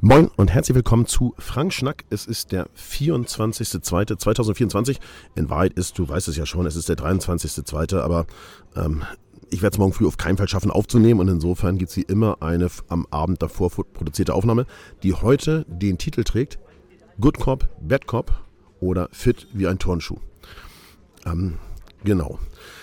Moin und herzlich willkommen zu Frank Schnack. Es ist der 24.02.2024. In Wahrheit ist, du weißt es ja schon, es ist der 23.02., aber ähm, ich werde es morgen früh auf keinen Fall schaffen aufzunehmen und insofern gibt es wie immer eine am Abend davor produzierte Aufnahme, die heute den Titel trägt Good Cop, Bad Cop oder Fit wie ein Turnschuh. Ähm, genau.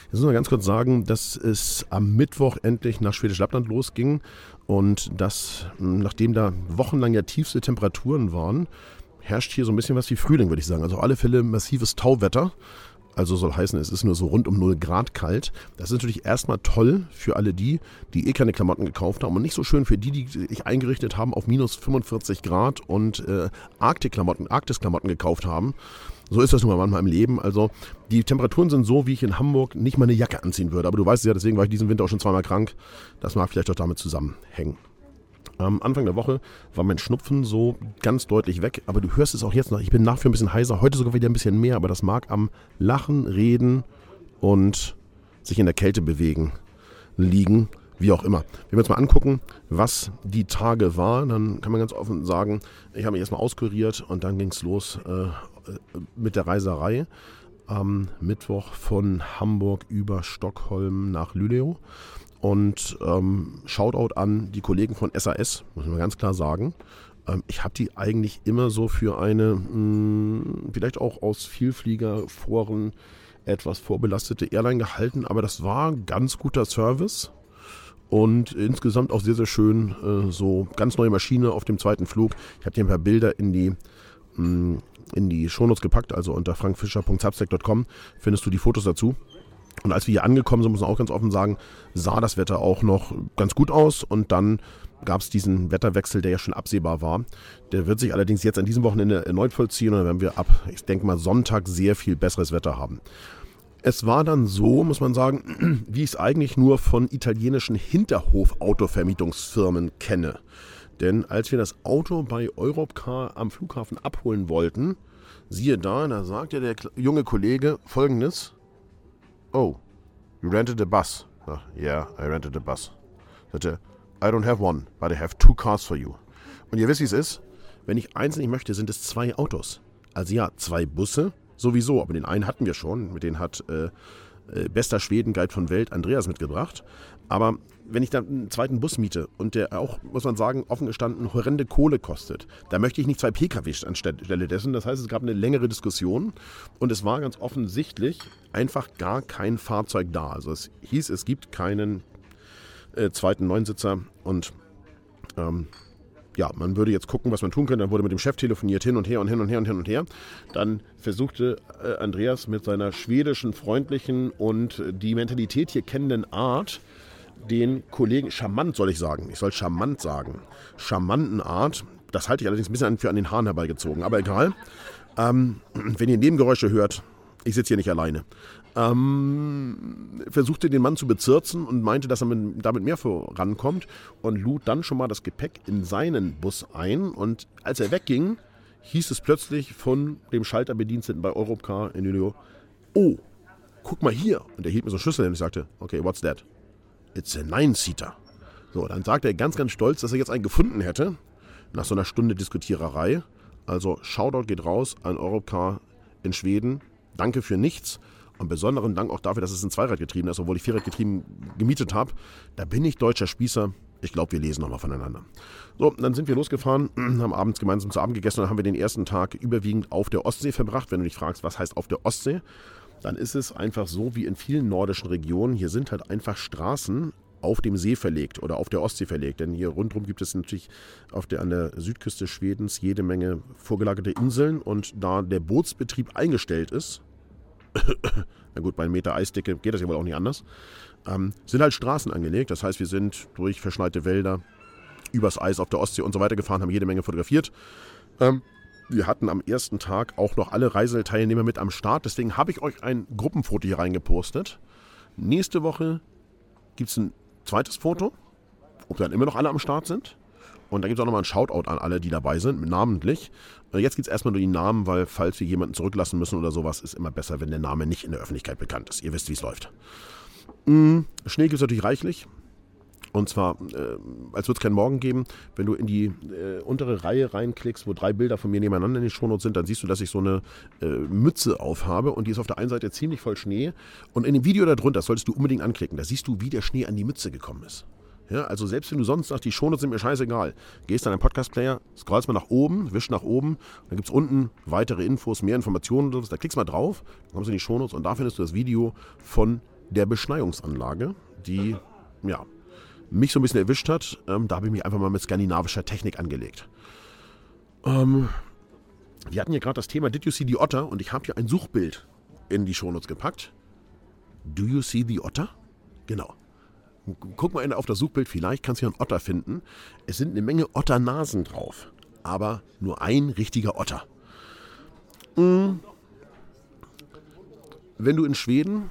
Jetzt muss man ganz kurz sagen, dass es am Mittwoch endlich nach Schwedisch Lappland losging und dass, hm, nachdem da wochenlang ja tiefste Temperaturen waren, herrscht hier so ein bisschen was wie Frühling, würde ich sagen. Also auf alle Fälle massives Tauwetter. Also soll heißen, es ist nur so rund um 0 Grad kalt. Das ist natürlich erstmal toll für alle die, die eh keine Klamotten gekauft haben und nicht so schön für die, die sich eingerichtet haben auf minus 45 Grad und äh, Arktik-Klamotten, Arktis-Klamotten gekauft haben. So ist das nun mal manchmal im Leben. Also die Temperaturen sind so, wie ich in Hamburg nicht mal eine Jacke anziehen würde. Aber du weißt ja, deswegen war ich diesen Winter auch schon zweimal krank. Das mag vielleicht auch damit zusammenhängen. Am Anfang der Woche war mein Schnupfen so ganz deutlich weg, aber du hörst es auch jetzt noch. Ich bin nach wie ein bisschen heiser, heute sogar wieder ein bisschen mehr, aber das mag am Lachen, Reden und sich in der Kälte bewegen liegen, wie auch immer. Wenn wir uns mal angucken, was die Tage waren, dann kann man ganz offen sagen, ich habe mich erstmal auskuriert und dann ging es los äh, mit der Reiserei am Mittwoch von Hamburg über Stockholm nach Lüleo. Und ähm, Shoutout an die Kollegen von SAS, muss man ganz klar sagen. Ähm, ich habe die eigentlich immer so für eine, mh, hm, vielleicht auch aus Vielfliegerforen etwas vorbelastete Airline gehalten, aber das war ganz guter Service und insgesamt auch sehr, sehr schön. Äh, so ganz neue Maschine auf dem zweiten Flug. Ich habe dir ein paar Bilder in die mh, hm, in die Shownotes gepackt, also unter frankfischer.substack.com findest du die Fotos dazu. Und als wir hier angekommen sind, muss man auch ganz offen sagen, sah das Wetter auch noch ganz gut aus und dann gab es diesen Wetterwechsel, der ja schon absehbar war. Der wird sich allerdings jetzt an diesem Wochenende erneut vollziehen und dann werden wir ab, ich denke mal, Sonntag sehr viel besseres Wetter haben. Es war dann so, muss man sagen, wie ich es eigentlich nur von italienischen Hinterhof-Autovermietungsfirmen kenne. Denn als wir das Auto bei Europcar am Flughafen abholen wollten, siehe da, da sagte der junge Kollege folgendes. Oh, you rented a bus. Uh, yeah, I rented a bus. Sagte, I don't have one, but I have two cars for you. Und ihr wisst, wie es ist? Wenn ich eins nicht möchte, sind es zwei Autos. Also ja, zwei Busse sowieso, aber den einen hatten wir schon. Mit den hat äh, bester Schweden-Guide von Welt Andreas mitgebracht. Aber wenn ich dann einen zweiten Bus miete und der auch, muss man sagen, offen gestanden horrende Kohle kostet, da möchte ich nicht zwei Pkw anstelle dessen. Das heißt, es gab eine längere Diskussion und es war ganz offensichtlich einfach gar kein Fahrzeug da. Also es hieß, es gibt keinen äh, zweiten Neunsitzer und ähm, ja, man würde jetzt gucken, was man tun könnte. Dann wurde mit dem Chef telefoniert hin und her und hin und her und hin und her. Dann versuchte äh, Andreas mit seiner schwedischen, freundlichen und die Mentalität hier kennenden Art, den Kollegen, charmant soll ich sagen, ich soll charmant sagen, charmanten Art, das halte ich allerdings ein bisschen für an den Haaren herbeigezogen, aber egal. Ähm, wenn ihr Nebengeräusche hört, ich sitze hier nicht alleine ähm, versuchte den Mann zu bezirzen und meinte, dass er mit, damit mehr vorankommt und lud dann schon mal das Gepäck in seinen Bus ein. Und als er wegging, hieß es plötzlich von dem Schalterbediensteten bei Europcar in New oh, guck mal hier. Und er hielt mir so Schlüssel und ich sagte, okay, what's that? It's a nine-seater. So, dann sagte er ganz, ganz stolz, dass er jetzt einen gefunden hätte, nach so einer Stunde Diskutiererei. Also Shoutout geht raus an Europcar in Schweden. Danke für nichts. Und besonderen Dank auch dafür, dass es ein Zweiradgetrieben ist, obwohl ich Vierradgetrieben gemietet habe. Da bin ich deutscher Spießer. Ich glaube, wir lesen nochmal voneinander. So, dann sind wir losgefahren, haben abends gemeinsam zu Abend gegessen und dann haben wir den ersten Tag überwiegend auf der Ostsee verbracht. Wenn du dich fragst, was heißt auf der Ostsee, dann ist es einfach so wie in vielen nordischen Regionen. Hier sind halt einfach Straßen auf dem See verlegt oder auf der Ostsee verlegt. Denn hier rundherum gibt es natürlich auf der, an der Südküste Schwedens jede Menge vorgelagerte Inseln. Und da der Bootsbetrieb eingestellt ist, na gut, bei einem Meter Eisdicke geht das ja wohl auch nicht anders, ähm, sind halt Straßen angelegt. Das heißt, wir sind durch verschneite Wälder, übers Eis auf der Ostsee und so weiter gefahren, haben jede Menge fotografiert. Ähm, wir hatten am ersten Tag auch noch alle Reiseteilnehmer mit am Start. Deswegen habe ich euch ein Gruppenfoto hier reingepostet. Nächste Woche gibt es ein zweites Foto, ob dann immer noch alle am Start sind. Und da gibt es auch nochmal ein Shoutout an alle, die dabei sind, namentlich. Äh, jetzt geht es erstmal nur die Namen, weil falls wir jemanden zurücklassen müssen oder sowas, ist immer besser, wenn der Name nicht in der Öffentlichkeit bekannt ist. Ihr wisst, wie es läuft. Mhm. Schnee gibt es natürlich reichlich. Und zwar, äh, als würde es keinen Morgen geben, wenn du in die äh, untere Reihe reinklickst, wo drei Bilder von mir nebeneinander in den Shownotes sind, dann siehst du, dass ich so eine äh, Mütze aufhabe und die ist auf der einen Seite ziemlich voll Schnee. Und in dem Video darunter, das solltest du unbedingt anklicken, da siehst du, wie der Schnee an die Mütze gekommen ist. Ja, also selbst wenn du sonst sagst, die Shownotes sind mir scheißegal, gehst an deinen Podcast-Player, scrollst mal nach oben, wisch nach oben, dann gibt es unten weitere Infos, mehr Informationen, da klickst mal drauf, dann kommst du in die Shownotes und da findest du das Video von der Beschneiungsanlage, die, ja, mich so ein bisschen erwischt hat. Ähm, da habe ich mich einfach mal mit skandinavischer Technik angelegt. Ähm, wir hatten ja gerade das Thema Did you see the Otter? Und ich habe hier ein Suchbild in die Shownotes gepackt. Do you see the Otter? Genau. Guck mal auf das Suchbild, vielleicht kannst du hier einen Otter finden. Es sind eine Menge Otternasen drauf, aber nur ein richtiger Otter. Hm. Wenn du in Schweden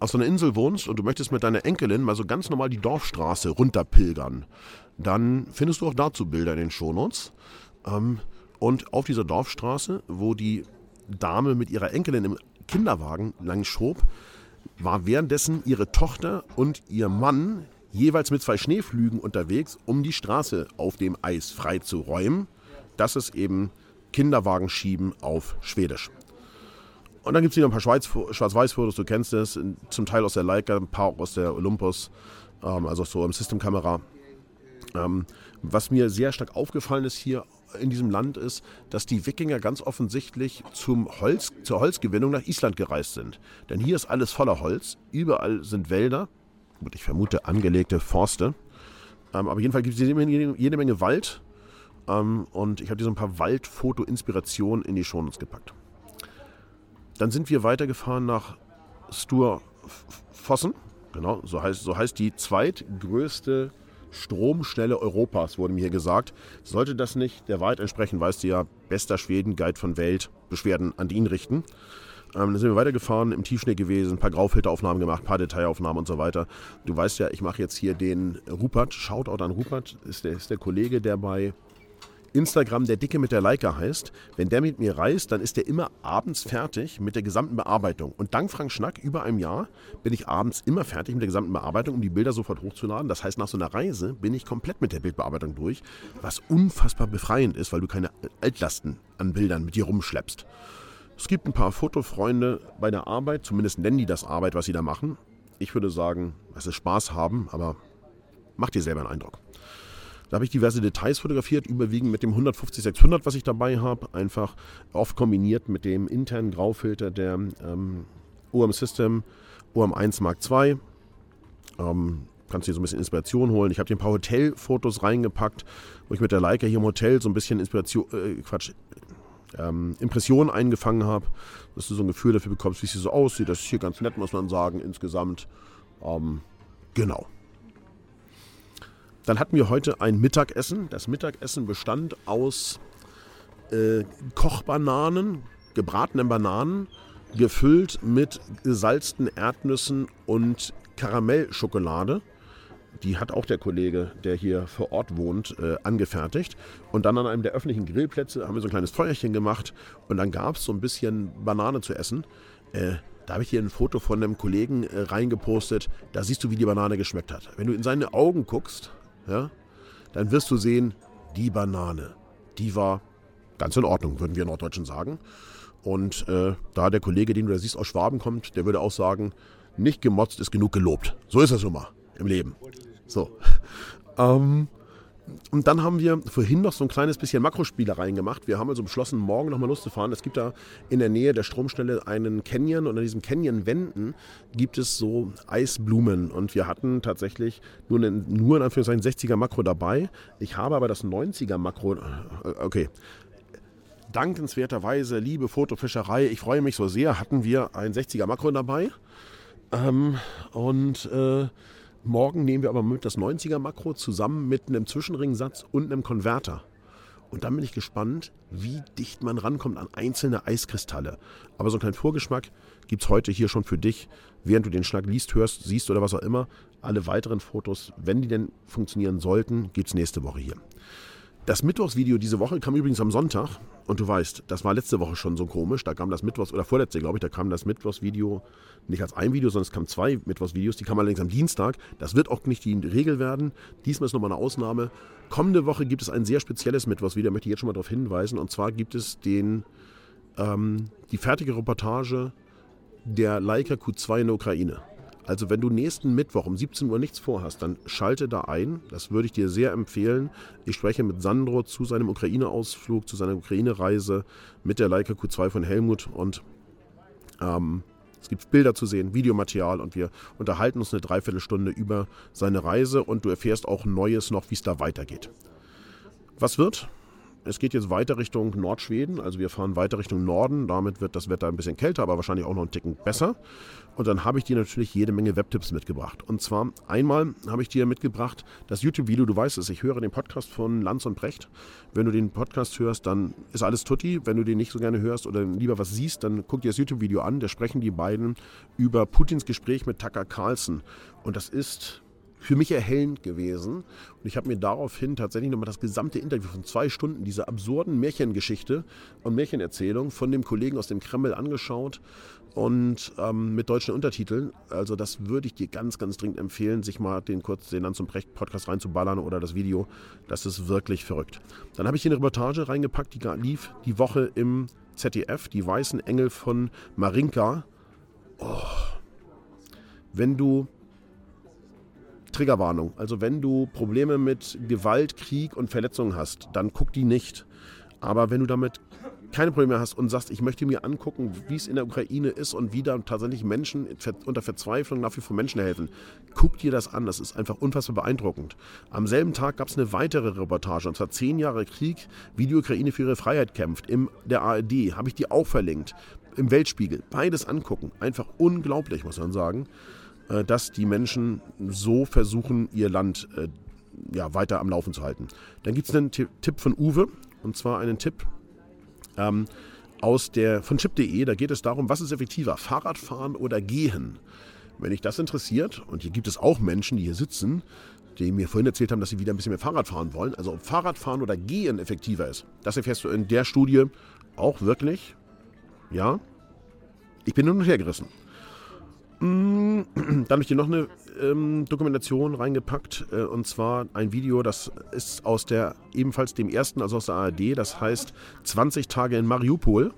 auf so einer Insel wohnst und du möchtest mit deiner Enkelin mal so ganz normal die Dorfstraße runterpilgern, dann findest du auch dazu Bilder in den Shownotes. Ähm, und auf dieser Dorfstraße, wo die Dame mit ihrer Enkelin im Kinderwagen lang schob, war währenddessen ihre Tochter und ihr Mann jeweils mit zwei Schneeflügen unterwegs, um die Straße auf dem Eis frei zu räumen. Das ist eben Kinderwagenschieben auf Schwedisch. Und dann gibt es wieder ein paar Schwarz-Weiß-Fotos, du kennst es, zum Teil aus der Leica, ein paar aus der Olympus, ähm, also so im Systemkamera. Ähm, was mir sehr stark aufgefallen ist hier in diesem Land ist, dass die Wikinger ganz offensichtlich zum Holz, zur Holzgewinnung nach Island gereist sind. Denn hier ist alles voller Holz, überall sind Wälder, und ich vermute angelegte Forste. Ähm, aber jedenfalls gibt es jede, jede, Menge Wald. Ähm, und ich habe dir so ein paar Waldfoto-Inspirationen in die Shownotes gepackt. Dann sind wir weitergefahren nach Sturfossen. Genau, so heißt, so heißt die zweitgrößte Stromstelle Europas, wurde mir hier gesagt. Sollte das nicht der Wahrheit entsprechen, weißt du ja, bester Schweden-Guide von Welt, Beschwerden an ihn richten. Ähm, dann sind wir weitergefahren, im Tiefschnee gewesen, ein paar Graufilteraufnahmen gemacht, ein paar Detailaufnahmen und so weiter. Du weißt ja, ich mache jetzt hier den Rupert, Shoutout an Rupert, ist der, ist der Kollege, der bei Instagram der Dicke mit der Leica heißt. Wenn der mit mir reist, dann ist der immer abends fertig mit der gesamten Bearbeitung. Und dank Frank Schnack, über einem Jahr, bin ich abends immer fertig mit der gesamten Bearbeitung, um die Bilder sofort hochzuladen. Das heißt, nach so einer Reise bin ich komplett mit der Bildbearbeitung durch, was unfassbar befreiend ist, weil du keine Altlasten an Bildern mit dir rumschleppst. Es gibt ein paar Fotofreunde bei der Arbeit, zumindest nennen die das Arbeit, was sie da machen. Ich würde sagen, es ist Spaß haben, aber mach dir selber einen Eindruck. Da habe ich diverse Details fotografiert, überwiegend mit dem 150-600, was ich dabei habe. Einfach oft kombiniert mit dem internen Graufilter der ähm, OM System OM1 Mark II. Ähm, kannst dir so ein bisschen Inspiration holen. Ich habe dir ein paar Hotelfotos reingepackt, wo ich mit der Leica hier im Hotel so ein bisschen Inspiration, äh, Quatsch, ähm, Impressionen eingefangen habe, dass du so ein Gefühl dafür bekommst, wie es hier so aussieht. Das ist hier ganz nett, muss man sagen, insgesamt. Ähm, genau. Dann hatten wir heute ein Mittagessen. Das Mittagessen bestand aus äh, Kochbananen, gebratenen Bananen, gefüllt mit gesalzten Erdnüssen und Karamellschokolade. Die hat auch der Kollege, der hier vor Ort wohnt, äh, angefertigt. Und dann an einem der öffentlichen Grillplätze haben wir so ein kleines Feuerchen gemacht und dann gab es so ein bisschen Banane zu essen. Äh, da habe ich hier ein Foto von einem Kollegen äh, reingepostet. Da siehst du, wie die Banane geschmeckt hat. Wenn du in seine Augen guckst, ja, dann wirst du sehen, die Banane, die war ganz in Ordnung, würden wir Norddeutschen sagen. Und äh, da der Kollege, den du da siehst, aus Schwaben kommt, der würde auch sagen, nicht gemotzt ist genug gelobt. So ist das nun mal im Leben. So. Ähm, und dann haben wir vorhin noch so ein kleines bisschen Makrospielereien gemacht. Wir haben also beschlossen, morgen nochmal loszufahren. Es gibt da in der Nähe der Stromstelle einen Canyon und an diesen Canyon-Wänden gibt es so Eisblumen. Und wir hatten tatsächlich nur, einen, nur in Anführungszeichen 60er Makro dabei. Ich habe aber das 90er Makro. Äh, okay. Dankenswerterweise, liebe Fotofischerei, ich freue mich so sehr, hatten wir ein 60er Makro dabei. Ähm, und äh, Morgen nehmen wir aber mit das 90er Makro zusammen mit einem Zwischenringsatz und einem Konverter. Und dann bin ich gespannt, wie dicht man rankommt an einzelne Eiskristalle. Aber so einen kleinen Vorgeschmack gibt es heute hier schon für dich, während du den Schnack liest, hörst, siehst oder was auch immer. Alle weiteren Fotos, wenn die denn funktionieren sollten, gibt es nächste Woche hier. Das Mittwochsvideo diese Woche kam übrigens am Sonntag. Und du weißt, das war letzte Woche schon so komisch. Da kam das Mittwochs, oder vorletzte, glaube ich, da kam das Mittwochsvideo nicht als ein Video, sondern es kamen zwei Mittwochsvideos. Die kamen allerdings am Dienstag. Das wird auch nicht die Regel werden. Diesmal ist nochmal eine Ausnahme. Kommende Woche gibt es ein sehr spezielles Mittwochsvideo. Da möchte ich jetzt schon mal darauf hinweisen. Und zwar gibt es den, ähm, die fertige Reportage der Leica Q2 in der Ukraine. Also wenn du nächsten Mittwoch um 17 Uhr nichts vorhast, dann schalte da ein. Das würde ich dir sehr empfehlen. Ich spreche mit Sandro zu seinem Ukraine-Ausflug, zu seiner Ukraine-Reise mit der Leica Q2 von Helmut und ähm, es gibt Bilder zu sehen, Videomaterial und wir unterhalten uns eine Dreiviertelstunde über seine Reise und du erfährst auch Neues noch, wie es da weitergeht. Was wird? Es geht jetzt weiter Richtung Nordschweden, also wir fahren weiter Richtung Norden. Damit wird das Wetter ein bisschen kälter, aber wahrscheinlich auch noch einen Ticken besser. Und dann habe ich dir natürlich jede Menge Webtipps mitgebracht. Und zwar einmal habe ich dir mitgebracht das YouTube-Video, du weißt es, ich höre den Podcast von Lanz und Brecht. Wenn du den Podcast hörst, dann ist alles tutti. Wenn du den nicht so gerne hörst oder lieber was siehst, dann guck dir das YouTube-Video an. Da sprechen die beiden über Putins Gespräch mit Tucker Carlson. Und das ist für mich erhellend gewesen. Und ich habe mir daraufhin tatsächlich nochmal das gesamte Interview von zwei Stunden, diese absurden Märchengeschichte und Märchenerzählung von dem Kollegen aus dem Kreml angeschaut und ähm, mit deutschen Untertiteln. Also das würde ich dir ganz, ganz dringend empfehlen, sich mal den kurz den Lanz und Brecht Podcast reinzuballern oder das Video. Das ist wirklich verrückt. Dann habe ich hier eine Reportage reingepackt, die lief die Woche im ZDF, die weißen Engel von Marinka. Oh. Wenn du Triggerwarnung. Also wenn du Probleme mit Gewalt, Krieg und Verletzungen hast, dann guck die nicht. Aber wenn du damit keine Probleme hast und sagst, ich möchte mir angucken, wie es in der Ukraine ist und wie da tatsächlich Menschen unter Verzweiflung nach wie vor Menschen helfen, guck dir das an. Das ist einfach unfassbar beeindruckend. Am selben Tag gab es eine weitere Reportage, und zwar zehn Jahre Krieg, wie die Ukraine für ihre Freiheit kämpft. In der ARD habe ich die auch verlinkt. Im Weltspiegel. Beides angucken. Einfach unglaublich, muss man sagen. Äh, dass die Menschen so versuchen, ihr Land äh, ja, weiter am Laufen zu halten. Dann gibt es einen Tipp von Uwe, und zwar einen Tipp ähm, aus der, von chip.de. Da geht es darum, was ist effektiver, Fahrradfahren oder Gehen? Wenn dich das interessiert, und hier gibt es auch Menschen, die hier sitzen, die mir vorhin erzählt haben, dass sie wieder ein bisschen mehr Fahrrad fahren wollen, also ob Fahrradfahren oder Gehen effektiver ist, das erfährst du in der Studie auch wirklich. Ja, ich bin nur noch hergerissen. Mm, dann habe ich dir noch eine ähm, Dokumentation reingepackt äh, und zwar ein Video, das ist aus der ebenfalls dem ersten, also aus der ARD, das heißt 20 Tage in Mariupol.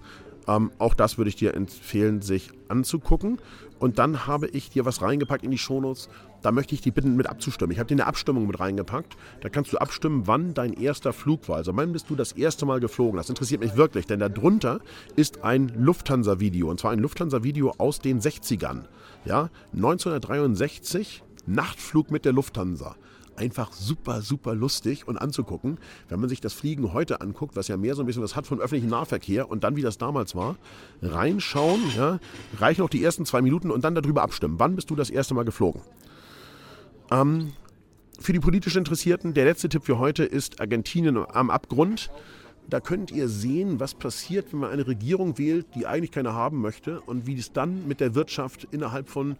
Ähm, auch das würde ich dir empfehlen, sich anzugucken. Und dann habe ich dir was reingepackt in die Shownotes. Da möchte ich dich bitten, mit abzustimmen. Ich habe dir eine Abstimmung mit reingepackt. Da kannst du abstimmen, wann dein erster Flug war. Also wann bist du das erste Mal geflogen? Das interessiert mich wirklich, denn darunter ist ein Lufthansa-Video. Und zwar ein Lufthansa-Video aus den 60ern. Ja, 1963, Nachtflug mit der Lufthansa einfach super, super lustig und anzugucken. Wenn man sich das Fliegen heute anguckt, was ja mehr so ein bisschen was hat von öffentlichem Nahverkehr und dann, wie das damals war, reinschauen, ja, reichen auch die ersten zwei Minuten und dann darüber abstimmen. Wann bist du das erste Mal geflogen? Ähm, für die politisch Interessierten, der letzte Tipp für heute ist Argentinien am Abgrund. Da könnt ihr sehen, was passiert, wenn man eine Regierung wählt, die eigentlich keiner haben möchte und wie es dann mit der Wirtschaft innerhalb von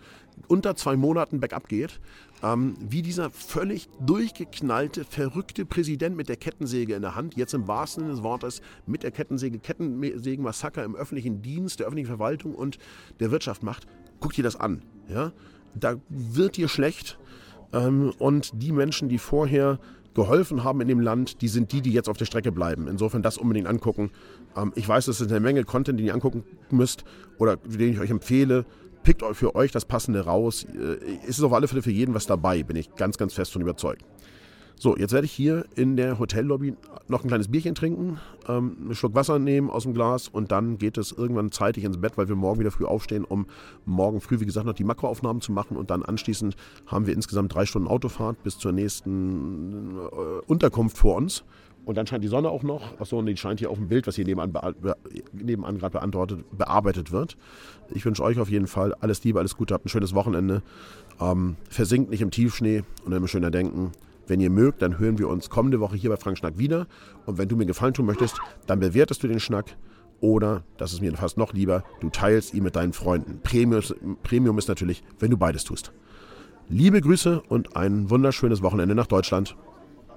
unter zwei Monaten bergab geht. Ähm, wie dieser völlig durchgeknallte, verrückte Präsident mit der Kettensäge in der Hand, jetzt im wahrsten Sinne des Wortes mit der Kettensäge, Kettensägen-Massaker im öffentlichen Dienst, der öffentlichen Verwaltung und der Wirtschaft macht. Guckt ihr das an. Ja? Da wird dir schlecht. Ähm, und die Menschen, die vorher geholfen haben in dem Land, die sind die, die jetzt auf der Strecke bleiben. Insofern das unbedingt angucken. Ähm, ich weiß, das ist eine Menge Content, den ihr angucken müsst oder den ich euch empfehle. Pickt für euch das Passende raus. Äh, es ist auf alle Fälle für jeden was dabei, bin ich ganz, ganz fest von überzeugt. So, jetzt werde ich hier in der Hotellobby noch ein kleines Bierchen trinken, ähm, einen Schluck Wasser nehmen aus dem Glas und dann geht es irgendwann zeitig ins Bett, weil wir morgen wieder früh aufstehen, um morgen früh, wie gesagt, noch die Makroaufnahmen zu machen und dann anschließend haben wir insgesamt drei Stunden Autofahrt bis zur nächsten äh, Unterkunft vor uns. Und dann scheint die Sonne auch noch. Achso, und die scheint hier auf dem Bild, was hier nebenan, nebenan gerade beantwortet, bearbeitet wird. Ich wünsche euch auf jeden Fall alles Liebe, alles Gute, habt ein schönes Wochenende. Ähm, versinkt nicht im Tiefschnee und immer schöner denken. Wenn ihr mögt, dann hören wir uns kommende Woche hier bei Frank Schnack wieder. Und wenn du mir Gefallen tun möchtest, dann bewertest du den Schnack. Oder, das ist mir fast noch lieber, du teilst ihn mit deinen Freunden. Premium, Premium ist natürlich, wenn du beides tust. Liebe Grüße und ein wunderschönes Wochenende nach Deutschland.